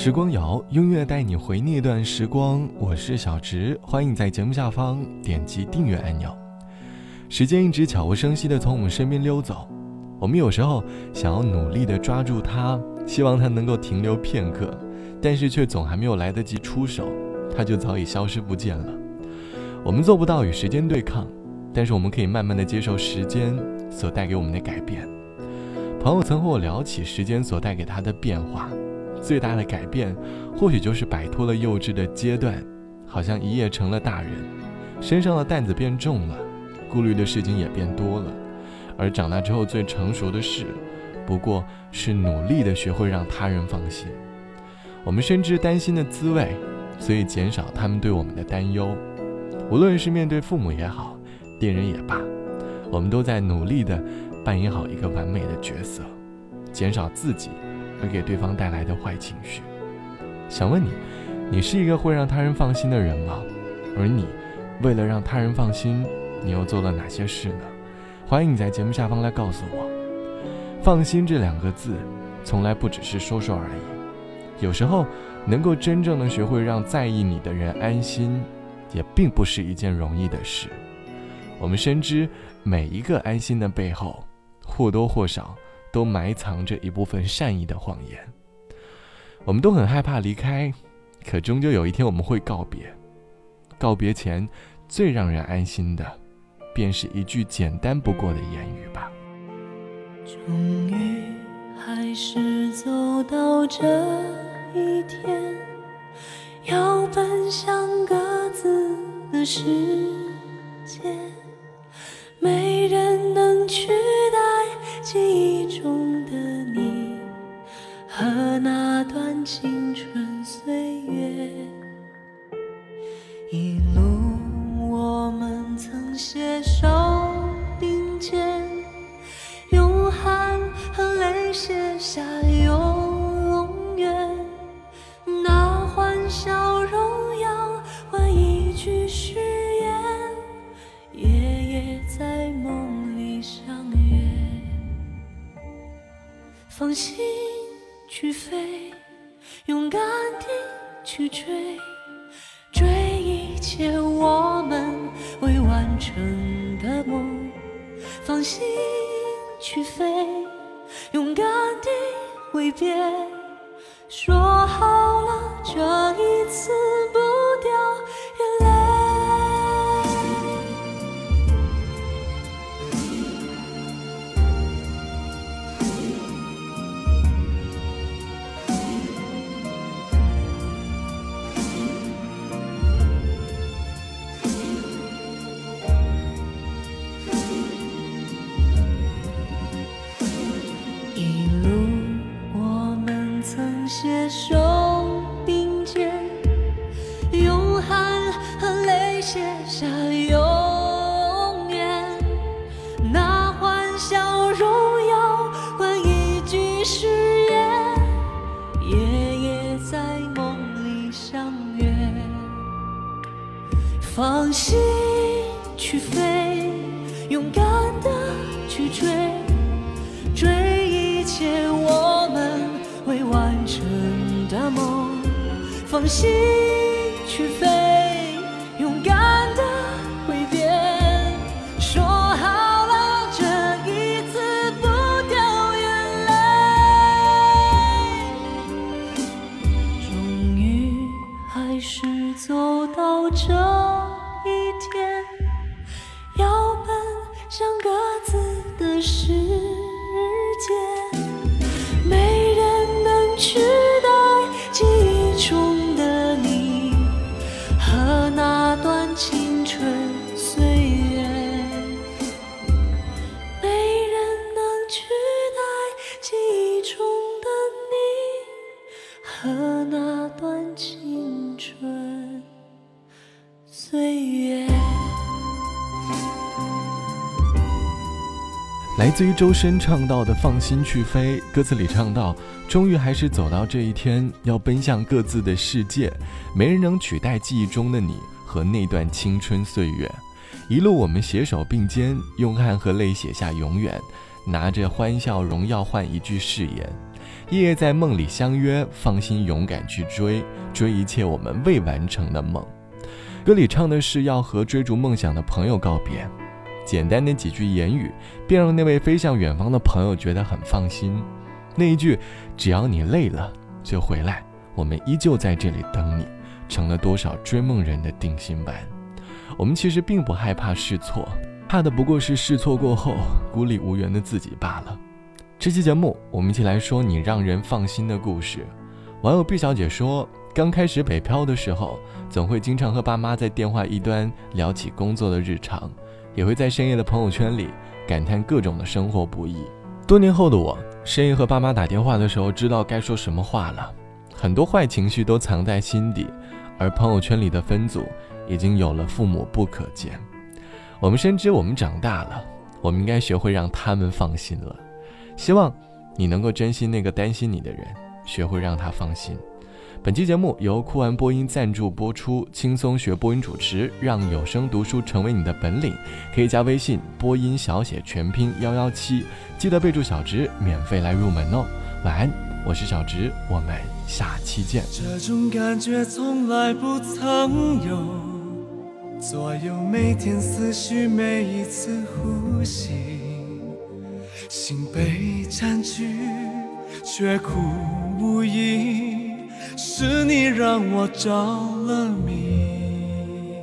时光谣，音乐带你回那段时光。我是小直，欢迎在节目下方点击订阅按钮。时间一直悄无声息地从我们身边溜走，我们有时候想要努力地抓住它，希望它能够停留片刻，但是却总还没有来得及出手，它就早已消失不见了。我们做不到与时间对抗，但是我们可以慢慢地接受时间所带给我们的改变。朋友曾和我聊起时间所带给他的变化。最大的改变，或许就是摆脱了幼稚的阶段，好像一夜成了大人，身上的担子变重了，顾虑的事情也变多了。而长大之后最成熟的事，不过是努力的学会让他人放心。我们深知担心的滋味，所以减少他们对我们的担忧。无论是面对父母也好，恋人也罢，我们都在努力的扮演好一个完美的角色，减少自己。而给对方带来的坏情绪。想问你，你是一个会让他人放心的人吗？而你，为了让他人放心，你又做了哪些事呢？欢迎你在节目下方来告诉我。放心这两个字，从来不只是说说而已。有时候，能够真正的学会让在意你的人安心，也并不是一件容易的事。我们深知，每一个安心的背后，或多或少。都埋藏着一部分善意的谎言。我们都很害怕离开，可终究有一天我们会告别。告别前，最让人安心的，便是一句简单不过的言语吧。终于还是走到这一天，要奔向各自的世界，没人能取代记忆中的你和那段。青春岁月，一路我们曾携手并肩，用汗和泪写下永远。那欢笑放心去飞。勇敢地去追，追一切我们未完成的梦。放心去飞，勇敢地挥别，说好了这一次携手并肩，用汗和泪写下永远。那欢笑荣耀换一句誓言，夜夜在梦里相约。放心去飞，放心去飞，岁月来自于周深唱到的“放心去飞”，歌词里唱到：“终于还是走到这一天，要奔向各自的世界，没人能取代记忆中的你和那段青春岁月。一路我们携手并肩，用汗和泪写下永远，拿着欢笑荣耀换一句誓言。夜夜在梦里相约，放心勇敢去追，追一切我们未完成的梦。歌里唱的是要和追逐梦想的朋友告别，简单的几句言语，便让那位飞向远方的朋友觉得很放心。那一句“只要你累了就回来，我们依旧在这里等你”，成了多少追梦人的定心丸。我们其实并不害怕试错，怕的不过是试错过后孤立无援的自己罢了。这期节目，我们一起来说你让人放心的故事。网友毕小姐说，刚开始北漂的时候，总会经常和爸妈在电话一端聊起工作的日常，也会在深夜的朋友圈里感叹各种的生活不易。多年后的我，深夜和爸妈打电话的时候，知道该说什么话了，很多坏情绪都藏在心底，而朋友圈里的分组已经有了父母不可见。我们深知，我们长大了，我们应该学会让他们放心了。希望你能够珍惜那个担心你的人，学会让他放心。本期节目由酷玩播音赞助播出，轻松学播音主持，让有声读书成为你的本领。可以加微信播音小写全拼幺幺七，记得备注小直，免费来入门哦。晚安，我是小直，我们下期见。这种感觉从来不曾有，左右每天思绪，每一次呼吸。心被占据，却苦无依，是你让我着了迷。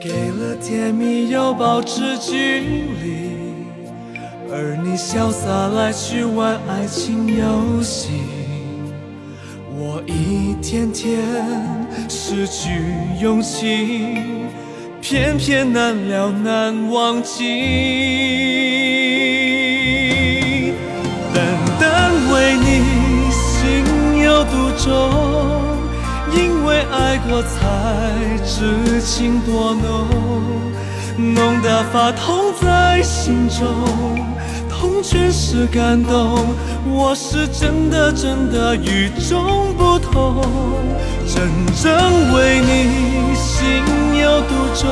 给了甜蜜，又保持距离，而你潇洒来去玩爱情游戏。我一天天失去勇气，偏偏难了难忘记。情多浓，浓得发痛在心中，痛全是感动。我是真的真的与众不同，真正为你心有独钟，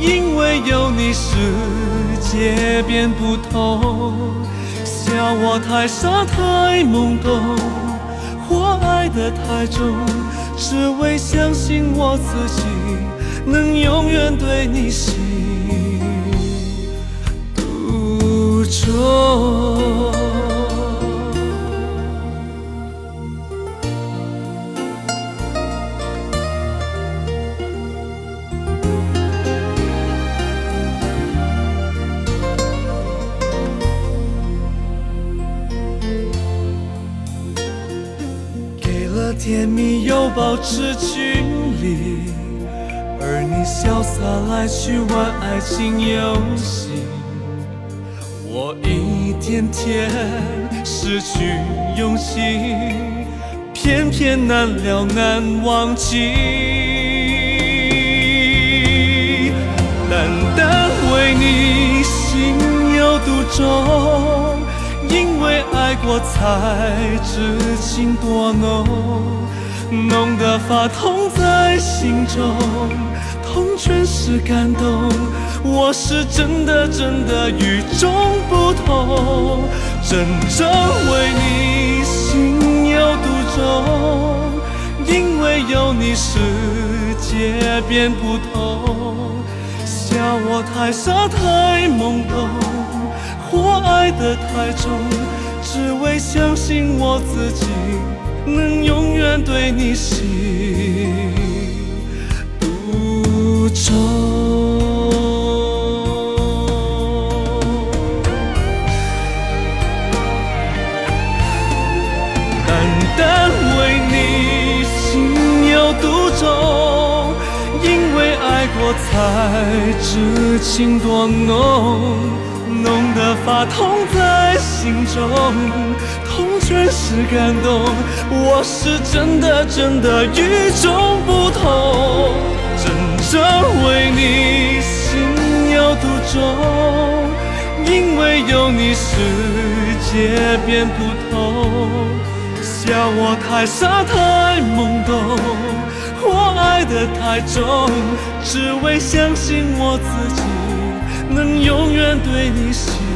因为有你世界变不同。笑我太傻太懵懂，太重，只为相信我自己能永远对你心独钟。保持距离，而你潇洒来去玩爱情游戏，我一天天失去勇气，偏偏难了难忘记。单单为你心有独钟。因为爱过，才知情多浓，浓得发痛在心中，痛全是感动。我是真的真的与众不同，真正为你心有独钟。因为有你，世界变不同。笑我太傻太懵懂。或爱得太重，只为相信我自己能永远对你心独钟。单单为你心有独钟，因为爱过才知情多浓。浓得发痛在心中，痛全是感动。我是真的真的与众不同，真正为你心有独钟。因为有你，世界变不同。笑我太傻太懵懂，我爱得太重，只为相信我自己。能永远对你心。